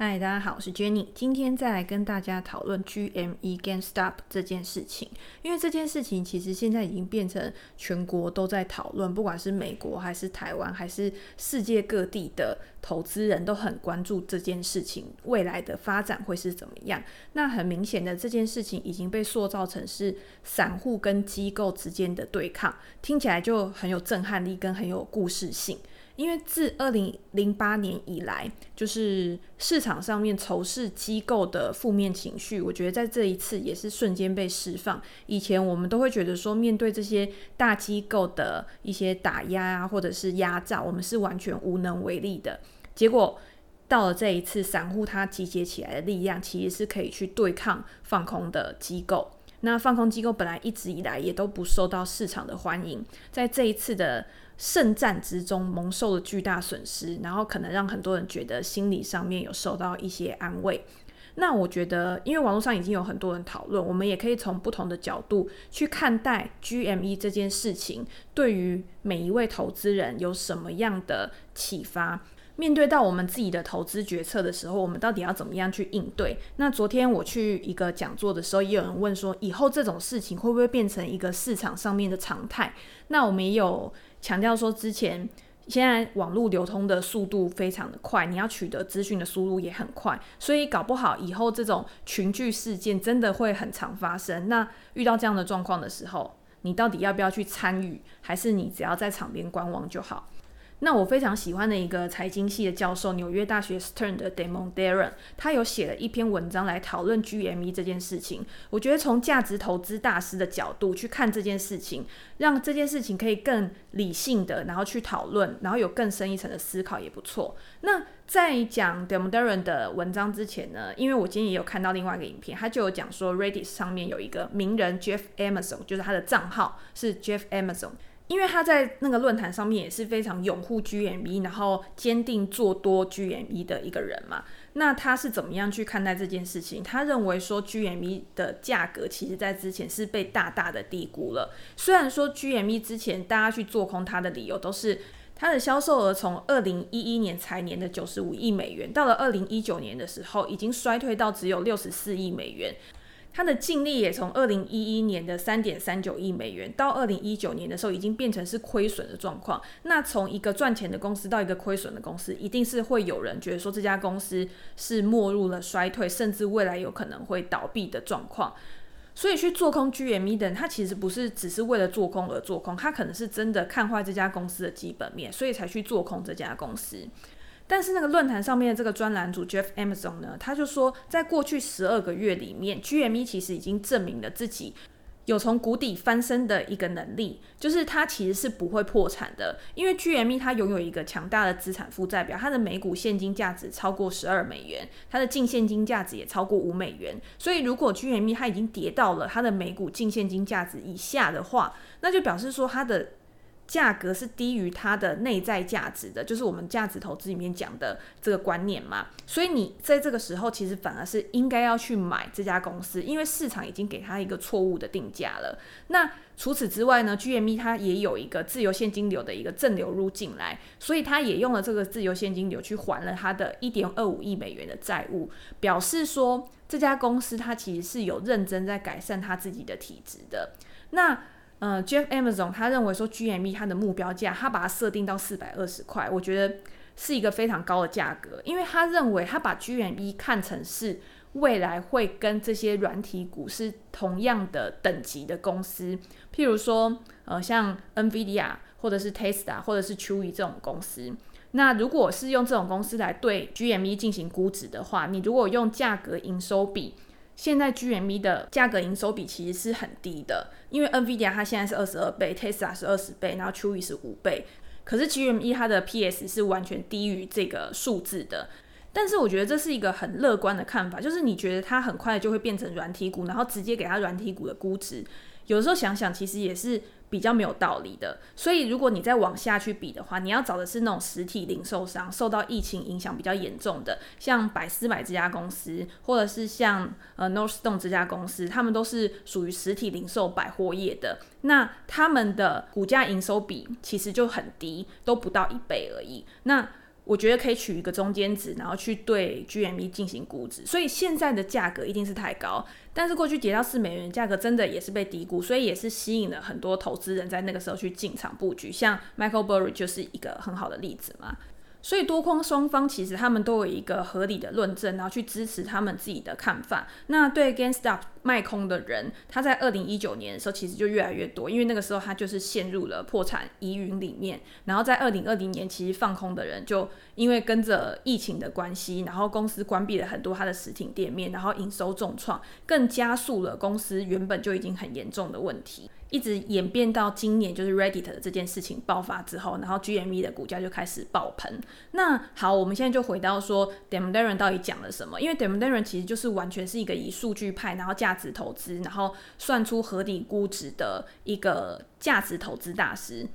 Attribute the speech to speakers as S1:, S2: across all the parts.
S1: 嗨，大家好，我是 Jenny。今天再来跟大家讨论 GME GameStop 这件事情，因为这件事情其实现在已经变成全国都在讨论，不管是美国还是台湾，还是世界各地的投资人都很关注这件事情未来的发展会是怎么样。那很明显的，这件事情已经被塑造成是散户跟机构之间的对抗，听起来就很有震撼力跟很有故事性。因为自二零零八年以来，就是市场上面仇视机构的负面情绪，我觉得在这一次也是瞬间被释放。以前我们都会觉得说，面对这些大机构的一些打压啊，或者是压榨，我们是完全无能为力的。结果到了这一次，散户他集结起来的力量，其实是可以去对抗放空的机构。那放空机构本来一直以来也都不受到市场的欢迎，在这一次的圣战之中蒙受了巨大损失，然后可能让很多人觉得心理上面有受到一些安慰。那我觉得，因为网络上已经有很多人讨论，我们也可以从不同的角度去看待 GME 这件事情，对于每一位投资人有什么样的启发。面对到我们自己的投资决策的时候，我们到底要怎么样去应对？那昨天我去一个讲座的时候，也有人问说，以后这种事情会不会变成一个市场上面的常态？那我们也有强调说，之前现在网络流通的速度非常的快，你要取得资讯的速度也很快，所以搞不好以后这种群聚事件真的会很常发生。那遇到这样的状况的时候，你到底要不要去参与，还是你只要在场边观望就好？那我非常喜欢的一个财经系的教授，纽约大学 Stern 的 Damon Darren，他有写了一篇文章来讨论 GME 这件事情。我觉得从价值投资大师的角度去看这件事情，让这件事情可以更理性的，然后去讨论，然后有更深一层的思考也不错。那在讲 Damon Darren 的文章之前呢，因为我今天也有看到另外一个影片，他就有讲说 Reddit 上面有一个名人 Jeff Amazon，就是他的账号是 Jeff Amazon。因为他在那个论坛上面也是非常拥护 GME，然后坚定做多 GME 的一个人嘛。那他是怎么样去看待这件事情？他认为说 GME 的价格其实在之前是被大大的低估了。虽然说 GME 之前大家去做空它的理由都是它的销售额从二零一一年财年的九十五亿美元，到了二零一九年的时候已经衰退到只有六十四亿美元。它的净利也从二零一一年的三点三九亿美元，到二零一九年的时候，已经变成是亏损的状况。那从一个赚钱的公司到一个亏损的公司，一定是会有人觉得说这家公司是没入了衰退，甚至未来有可能会倒闭的状况。所以去做空 GME 的人，他其实不是只是为了做空而做空，他可能是真的看坏这家公司的基本面，所以才去做空这家公司。但是那个论坛上面的这个专栏主 Jeff Amazon 呢，他就说，在过去十二个月里面，GME 其实已经证明了自己有从谷底翻身的一个能力，就是它其实是不会破产的，因为 GME 它拥有一个强大的资产负债表，它的每股现金价值超过十二美元，它的净现金价值也超过五美元，所以如果 GME 它已经跌到了它的每股净现金价值以下的话，那就表示说它的。价格是低于它的内在价值的，就是我们价值投资里面讲的这个观念嘛。所以你在这个时候，其实反而是应该要去买这家公司，因为市场已经给它一个错误的定价了。那除此之外呢，GME 它也有一个自由现金流的一个正流入进来，所以它也用了这个自由现金流去还了它的一点二五亿美元的债务，表示说这家公司它其实是有认真在改善它自己的体质的。那呃，Jeff Amazon 他认为说 GME 它的目标价，他把它设定到四百二十块，我觉得是一个非常高的价格，因为他认为他把 GME 看成是未来会跟这些软体股是同样的等级的公司，譬如说呃像 NVIDIA 或者是 Tesla 或者是 Chewy 这种公司，那如果是用这种公司来对 GME 进行估值的话，你如果用价格营收比。现在 GME 的价格营收比其实是很低的，因为 NVIDIA 它现在是二十二倍，Tesla 是二十倍，然后 Chewy 是五倍，可是 GME 它的 PS 是完全低于这个数字的。但是我觉得这是一个很乐观的看法，就是你觉得它很快就会变成软体股，然后直接给它软体股的估值，有时候想想其实也是。比较没有道理的，所以如果你再往下去比的话，你要找的是那种实体零售商受到疫情影响比较严重的，像百思买这家公司，或者是像呃 Nordstrom 这家公司，他们都是属于实体零售百货业的。那他们的股价营收比其实就很低，都不到一倍而已。那我觉得可以取一个中间值，然后去对 GME 进行估值。所以现在的价格一定是太高，但是过去跌到四美元价格真的也是被低估，所以也是吸引了很多投资人在那个时候去进场布局。像 Michael Burry 就是一个很好的例子嘛。所以多空双方其实他们都有一个合理的论证，然后去支持他们自己的看法。那对 GameStop 卖空的人，他在二零一九年的时候其实就越来越多，因为那个时候他就是陷入了破产疑云里面。然后在二零二零年，其实放空的人就因为跟着疫情的关系，然后公司关闭了很多他的实体店面，然后营收重创，更加速了公司原本就已经很严重的问题。一直演变到今年，就是 Reddit 的这件事情爆发之后，然后 GME 的股价就开始爆棚。那好，我们现在就回到说 Damon Darren 到底讲了什么？因为 Damon Darren 其实就是完全是一个以数据派，然后价值投资，然后算出合理估值的一个价值投资大师。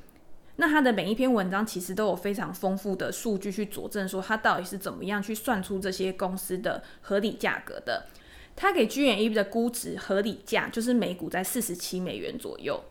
S1: 那他的每一篇文章其实都有非常丰富的数据去佐证，说他到底是怎么样去算出这些公司的合理价格的。他给 GME 的估值合理价就是每股在四十七美元左右。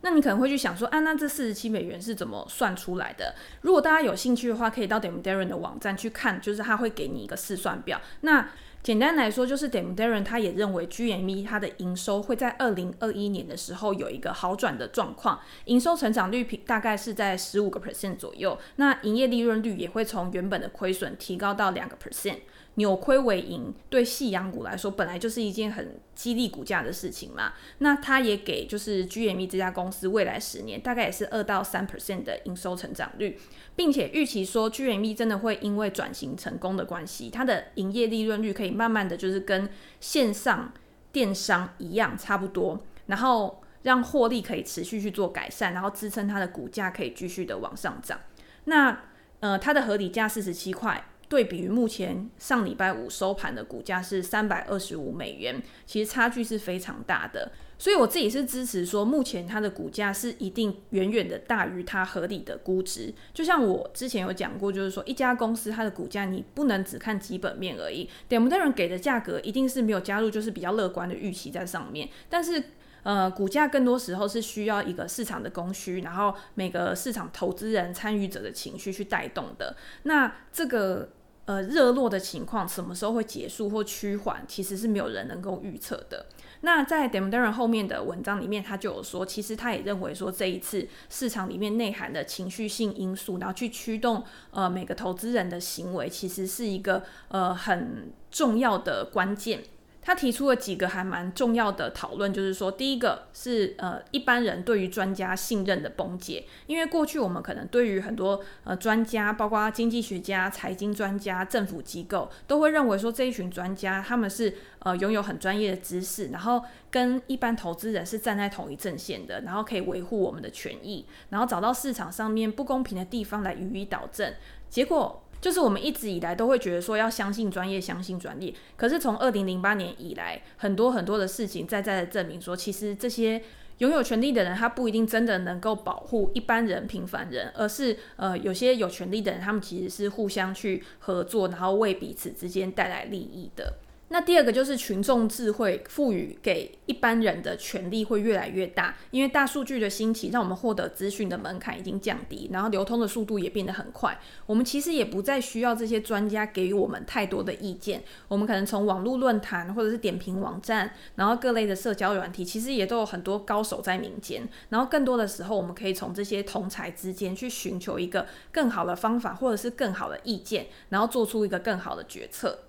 S1: 那你可能会去想说，啊，那这四十七美元是怎么算出来的？如果大家有兴趣的话，可以到 dam Darren 的网站去看，就是他会给你一个试算表。那简单来说，就是 Damon Darren 他也认为 GME 它的营收会在二零二一年的时候有一个好转的状况，营收成长率大概是在十五个 percent 左右，那营业利润率也会从原本的亏损提高到两个 percent。扭亏为盈，对夕阳股来说本来就是一件很激励股价的事情嘛。那它也给就是 GME 这家公司未来十年大概也是二到三 percent 的营收成长率，并且预期说 GME 真的会因为转型成功的关系，它的营业利润率可以慢慢的就是跟线上电商一样差不多，然后让获利可以持续去做改善，然后支撑它的股价可以继续的往上涨。那呃，它的合理价四十七块。对比于目前上礼拜五收盘的股价是三百二十五美元，其实差距是非常大的。所以我自己是支持说，目前它的股价是一定远远的大于它合理的估值。就像我之前有讲过，就是说一家公司它的股价你不能只看基本面而已。Damon Darren 给的价格一定是没有加入就是比较乐观的预期在上面，但是。呃，股价更多时候是需要一个市场的供需，然后每个市场投资人参与者的情绪去带动的。那这个呃热络的情况什么时候会结束或趋缓，其实是没有人能够预测的。那在 d e m d e r a n 后面的文章里面，他就有说，其实他也认为说这一次市场里面内涵的情绪性因素，然后去驱动呃每个投资人的行为，其实是一个呃很重要的关键。他提出了几个还蛮重要的讨论，就是说，第一个是呃一般人对于专家信任的崩解，因为过去我们可能对于很多呃专家，包括经济学家、财经专家、政府机构，都会认为说这一群专家他们是呃拥有很专业的知识，然后跟一般投资人是站在同一阵线的，然后可以维护我们的权益，然后找到市场上面不公平的地方来予以导正，结果。就是我们一直以来都会觉得说要相信专业，相信专利。可是从二零零八年以来，很多很多的事情在在的证明说，其实这些拥有权利的人，他不一定真的能够保护一般人、平凡人，而是呃，有些有权利的人，他们其实是互相去合作，然后为彼此之间带来利益的。那第二个就是群众智慧赋予给一般人的权利会越来越大，因为大数据的兴起，让我们获得资讯的门槛已经降低，然后流通的速度也变得很快。我们其实也不再需要这些专家给予我们太多的意见，我们可能从网络论坛或者是点评网站，然后各类的社交软体，其实也都有很多高手在民间。然后更多的时候，我们可以从这些同才之间去寻求一个更好的方法，或者是更好的意见，然后做出一个更好的决策。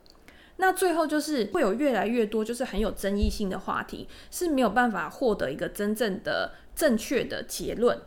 S1: 那最后就是会有越来越多就是很有争议性的话题，是没有办法获得一个真正的正确的结论，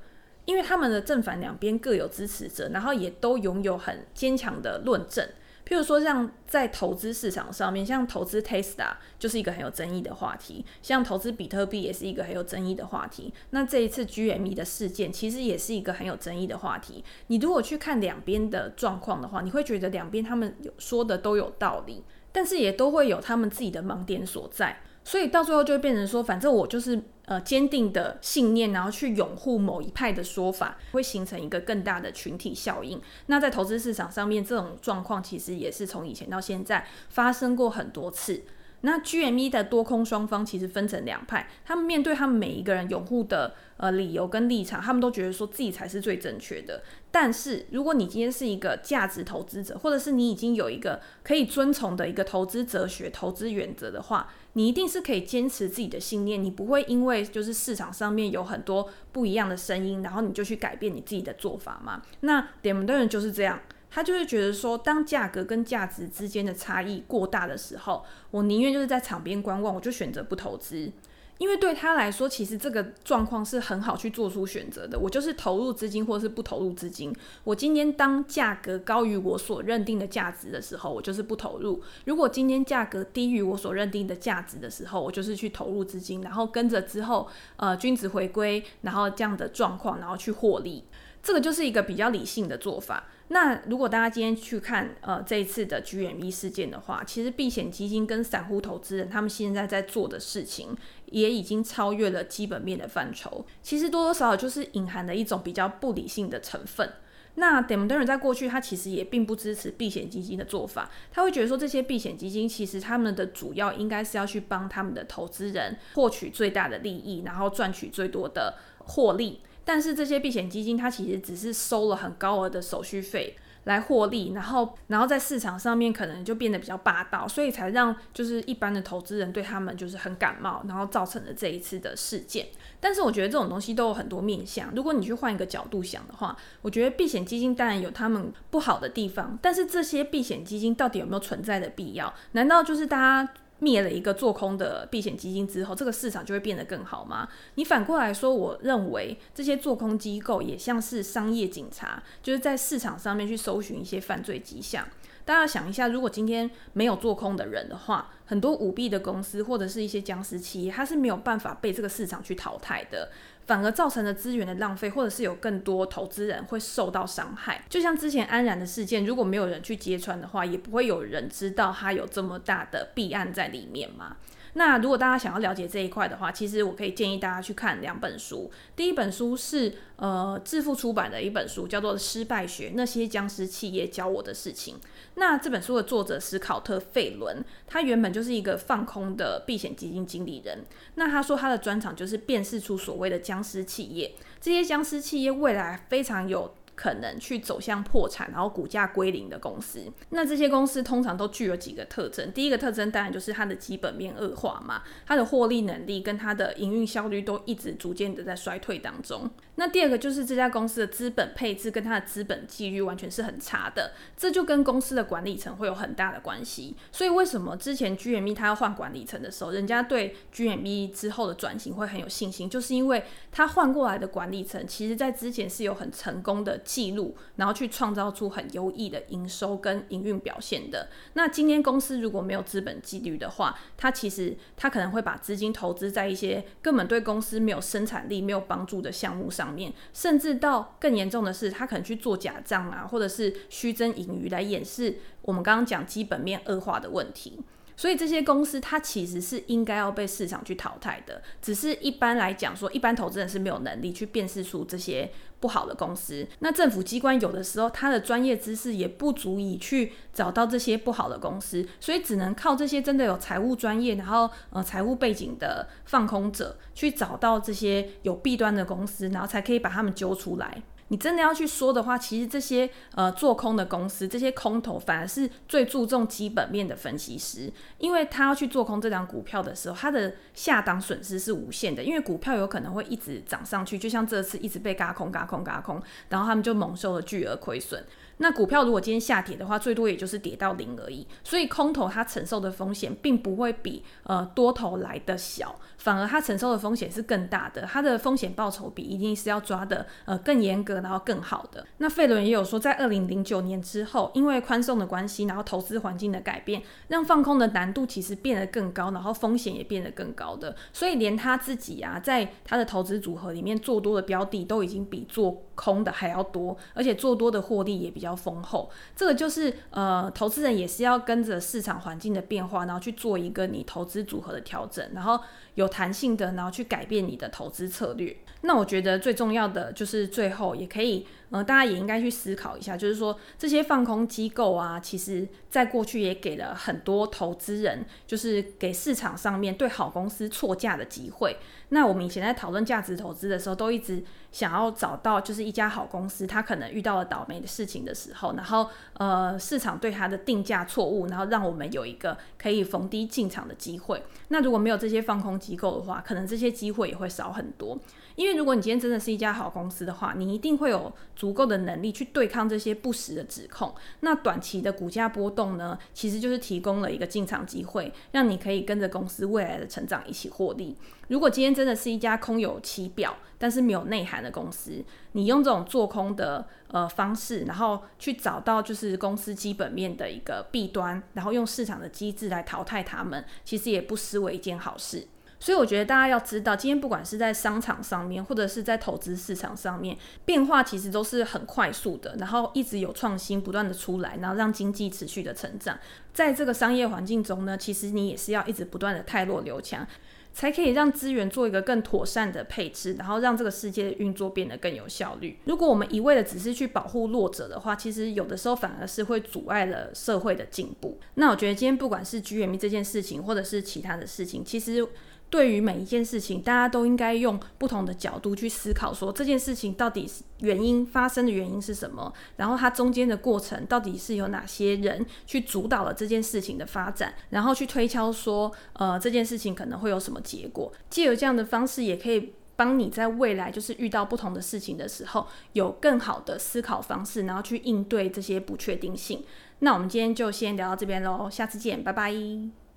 S1: 因为他们的正反两边各有支持者，然后也都拥有很坚强的论证。譬如说，像在投资市场上面，像投资 Tesla 就是一个很有争议的话题，像投资比特币也是一个很有争议的话题。那这一次 GME 的事件其实也是一个很有争议的话题。你如果去看两边的状况的话，你会觉得两边他们有说的都有道理。但是也都会有他们自己的盲点所在，所以到最后就会变成说，反正我就是呃坚定的信念，然后去拥护某一派的说法，会形成一个更大的群体效应。那在投资市场上面，这种状况其实也是从以前到现在发生过很多次。那 GME 的多空双方其实分成两派，他们面对他们每一个人拥护的呃理由跟立场，他们都觉得说自己才是最正确的。但是如果你今天是一个价值投资者，或者是你已经有一个可以遵从的一个投资哲学、投资原则的话，你一定是可以坚持自己的信念，你不会因为就是市场上面有很多不一样的声音，然后你就去改变你自己的做法嘛。那点们的人就是这样。他就是觉得说，当价格跟价值之间的差异过大的时候，我宁愿就是在场边观望，我就选择不投资，因为对他来说，其实这个状况是很好去做出选择的。我就是投入资金，或是不投入资金。我今天当价格高于我所认定的价值的时候，我就是不投入；如果今天价格低于我所认定的价值的时候，我就是去投入资金，然后跟着之后呃均值回归，然后这样的状况，然后去获利。这个就是一个比较理性的做法。那如果大家今天去看呃这一次的 GME 事件的话，其实避险基金跟散户投资人他们现在在做的事情，也已经超越了基本面的范畴。其实多多少少就是隐含了一种比较不理性的成分。那 Damon Durnan 在过去他其实也并不支持避险基金的做法，他会觉得说，这些避险基金其实他们的主要应该是要去帮他们的投资人获取最大的利益，然后赚取最多的获利。但是这些避险基金，它其实只是收了很高额的手续费来获利，然后，然后在市场上面可能就变得比较霸道，所以才让就是一般的投资人对他们就是很感冒，然后造成了这一次的事件。但是我觉得这种东西都有很多面向，如果你去换一个角度想的话，我觉得避险基金当然有他们不好的地方，但是这些避险基金到底有没有存在的必要？难道就是大家？灭了一个做空的避险基金之后，这个市场就会变得更好吗？你反过来说，我认为这些做空机构也像是商业警察，就是在市场上面去搜寻一些犯罪迹象。大家想一下，如果今天没有做空的人的话，很多舞弊的公司或者是一些僵尸企业，它是没有办法被这个市场去淘汰的。反而造成了资源的浪费，或者是有更多投资人会受到伤害。就像之前安然的事件，如果没有人去揭穿的话，也不会有人知道它有这么大的弊案在里面嘛。那如果大家想要了解这一块的话，其实我可以建议大家去看两本书。第一本书是呃致富出版的一本书，叫做《失败学：那些僵尸企业教我的事情》。那这本书的作者史考特·费伦，他原本就是一个放空的避险基金经理人。那他说他的专长就是辨识出所谓的僵尸企业，这些僵尸企业未来非常有。可能去走向破产，然后股价归零的公司，那这些公司通常都具有几个特征。第一个特征当然就是它的基本面恶化嘛，它的获利能力跟它的营运效率都一直逐渐的在衰退当中。那第二个就是这家公司的资本配置跟它的资本纪律完全是很差的，这就跟公司的管理层会有很大的关系。所以为什么之前 GME 它要换管理层的时候，人家对 GME 之后的转型会很有信心，就是因为它换过来的管理层，其实在之前是有很成功的。记录，然后去创造出很优异的营收跟营运表现的。那今天公司如果没有资本纪律的话，它其实它可能会把资金投资在一些根本对公司没有生产力、没有帮助的项目上面，甚至到更严重的是，它可能去做假账啊，或者是虚增盈余来掩饰我们刚刚讲基本面恶化的问题。所以这些公司它其实是应该要被市场去淘汰的，只是一般来讲说，一般投资人是没有能力去辨识出这些不好的公司。那政府机关有的时候他的专业知识也不足以去找到这些不好的公司，所以只能靠这些真的有财务专业，然后呃财务背景的放空者去找到这些有弊端的公司，然后才可以把他们揪出来。你真的要去说的话，其实这些呃做空的公司，这些空头反而是最注重基本面的分析师，因为他要去做空这张股票的时候，他的下档损失是无限的，因为股票有可能会一直涨上去，就像这次一直被嘎空、嘎空、嘎空，然后他们就蒙受了巨额亏损。那股票如果今天下跌的话，最多也就是跌到零而已。所以空头它承受的风险并不会比呃多头来的小，反而它承受的风险是更大的。它的风险报酬比一定是要抓的呃更严格，然后更好的。那费伦也有说，在二零零九年之后，因为宽松的关系，然后投资环境的改变，让放空的难度其实变得更高，然后风险也变得更高的。所以连他自己啊，在他的投资组合里面做多的标的都已经比做空的还要多，而且做多的获利也比较。比较丰厚，这个就是呃，投资人也是要跟着市场环境的变化，然后去做一个你投资组合的调整，然后有弹性的，然后去改变你的投资策略。那我觉得最重要的就是最后也可以呃，大家也应该去思考一下，就是说这些放空机构啊，其实在过去也给了很多投资人，就是给市场上面对好公司错价的机会。那我们以前在讨论价值投资的时候，都一直想要找到就是一家好公司，它可能遇到了倒霉的事情的时候，然后呃市场对它的定价错误，然后让我们有一个可以逢低进场的机会。那如果没有这些放空机构的话，可能这些机会也会少很多。因为如果你今天真的是一家好公司的话，你一定会有足够的能力去对抗这些不实的指控。那短期的股价波动呢，其实就是提供了一个进场机会，让你可以跟着公司未来的成长一起获利。如果今天真的是一家空有其表，但是没有内涵的公司，你用这种做空的呃方式，然后去找到就是公司基本面的一个弊端，然后用市场的机制来淘汰他们，其实也不失为一件好事。所以我觉得大家要知道，今天不管是在商场上面，或者是在投资市场上面，变化其实都是很快速的，然后一直有创新不断的出来，然后让经济持续的成长。在这个商业环境中呢，其实你也是要一直不断的汰弱留强。才可以让资源做一个更妥善的配置，然后让这个世界的运作变得更有效率。如果我们一味的只是去保护弱者的话，其实有的时候反而是会阻碍了社会的进步。那我觉得今天不管是 GME 这件事情，或者是其他的事情，其实。对于每一件事情，大家都应该用不同的角度去思考，说这件事情到底是原因发生的原因是什么，然后它中间的过程到底是有哪些人去主导了这件事情的发展，然后去推敲说，呃，这件事情可能会有什么结果。借由这样的方式，也可以帮你在未来就是遇到不同的事情的时候，有更好的思考方式，然后去应对这些不确定性。那我们今天就先聊到这边喽，下次见，拜拜。